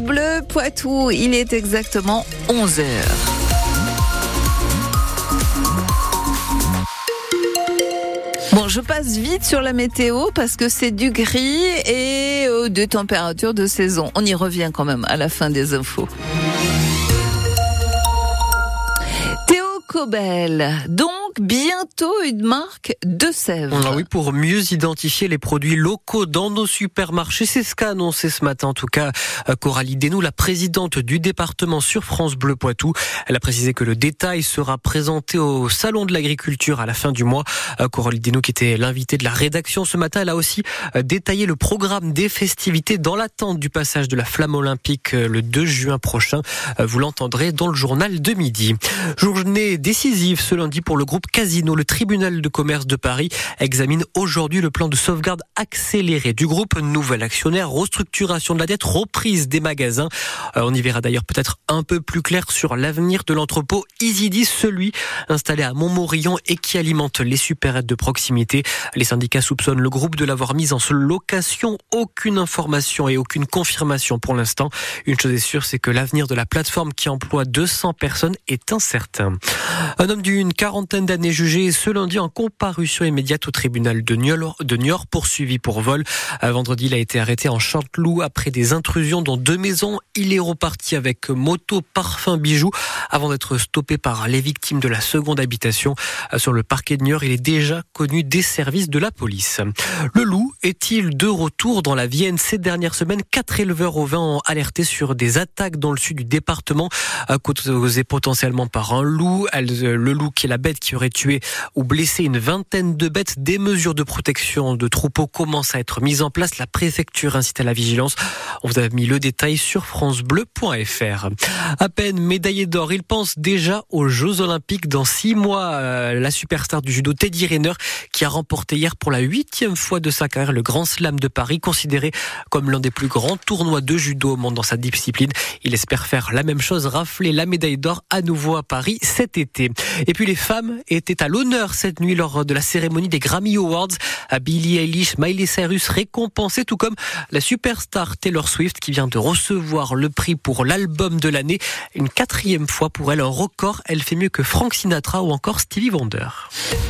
Bleu Poitou. Il est exactement 11 heures. Bon, je passe vite sur la météo parce que c'est du gris et euh, des températures de saison. On y revient quand même à la fin des infos. Théo Cobel, donc bientôt une marque de Sèvres. Ah oui, pour mieux identifier les produits locaux dans nos supermarchés. C'est ce qu'a annoncé ce matin, en tout cas, euh, Coralie Denou, la présidente du département sur France Bleu Poitou. Elle a précisé que le détail sera présenté au Salon de l'Agriculture à la fin du mois. Euh, Coralie Denou, qui était l'invitée de la rédaction ce matin, elle a aussi euh, détaillé le programme des festivités dans l'attente du passage de la flamme olympique le 2 juin prochain. Vous l'entendrez dans le journal de midi. Journée décisive ce lundi pour le groupe Casino. Le tribunal de commerce de Paris examine aujourd'hui le plan de sauvegarde accéléré du groupe. Nouvel actionnaire, restructuration de la dette, reprise des magasins. Euh, on y verra d'ailleurs peut-être un peu plus clair sur l'avenir de l'entrepôt Isidis, celui installé à Montmorillon et qui alimente les supérettes de proximité. Les syndicats soupçonnent le groupe de l'avoir mis en location. Aucune information et aucune confirmation pour l'instant. Une chose est sûre, c'est que l'avenir de la plateforme qui emploie 200 personnes est incertain. Un homme d'une quarantaine d'années jugé ce lundi en comparution immédiate au tribunal de Niort, poursuivi pour vol. Vendredi, il a été arrêté en Chanteloup après des intrusions dans deux maisons. Il est reparti avec moto, parfum, bijoux avant d'être stoppé par les victimes de la seconde habitation. Sur le parquet de Niort, il est déjà connu des services de la police. Le loup est-il de retour dans la Vienne? Ces dernières semaines Quatre éleveurs au vin ont alerté sur des attaques dans le sud du département causées potentiellement par un loup. Le loup qui est la bête qui aurait tué ou blessé une vingtaine de bêtes. Des mesures de protection de troupeaux commencent à être mises en place. La préfecture incite à la vigilance. On vous a mis le détail sur francebleu.fr. À peine médaillé d'or, il pense déjà aux Jeux Olympiques dans six mois. Euh, la superstar du judo Teddy Rayner qui a remporté hier pour la huitième fois de sa carrière le Grand Slam de Paris, considéré comme l'un des plus grands tournois de judo au monde dans sa discipline. Il espère faire la même chose, rafler la médaille d'or à nouveau à Paris cet été. Et puis les femmes étaient à l'honneur cette nuit lors de la cérémonie des Grammy Awards. Billie Eilish, Miley Cyrus récompensé, tout comme la superstar Taylor Swift qui vient de recevoir le prix pour l'album de l'année. Une quatrième fois pour elle, un record. Elle fait mieux que Frank Sinatra ou encore Stevie Wonder.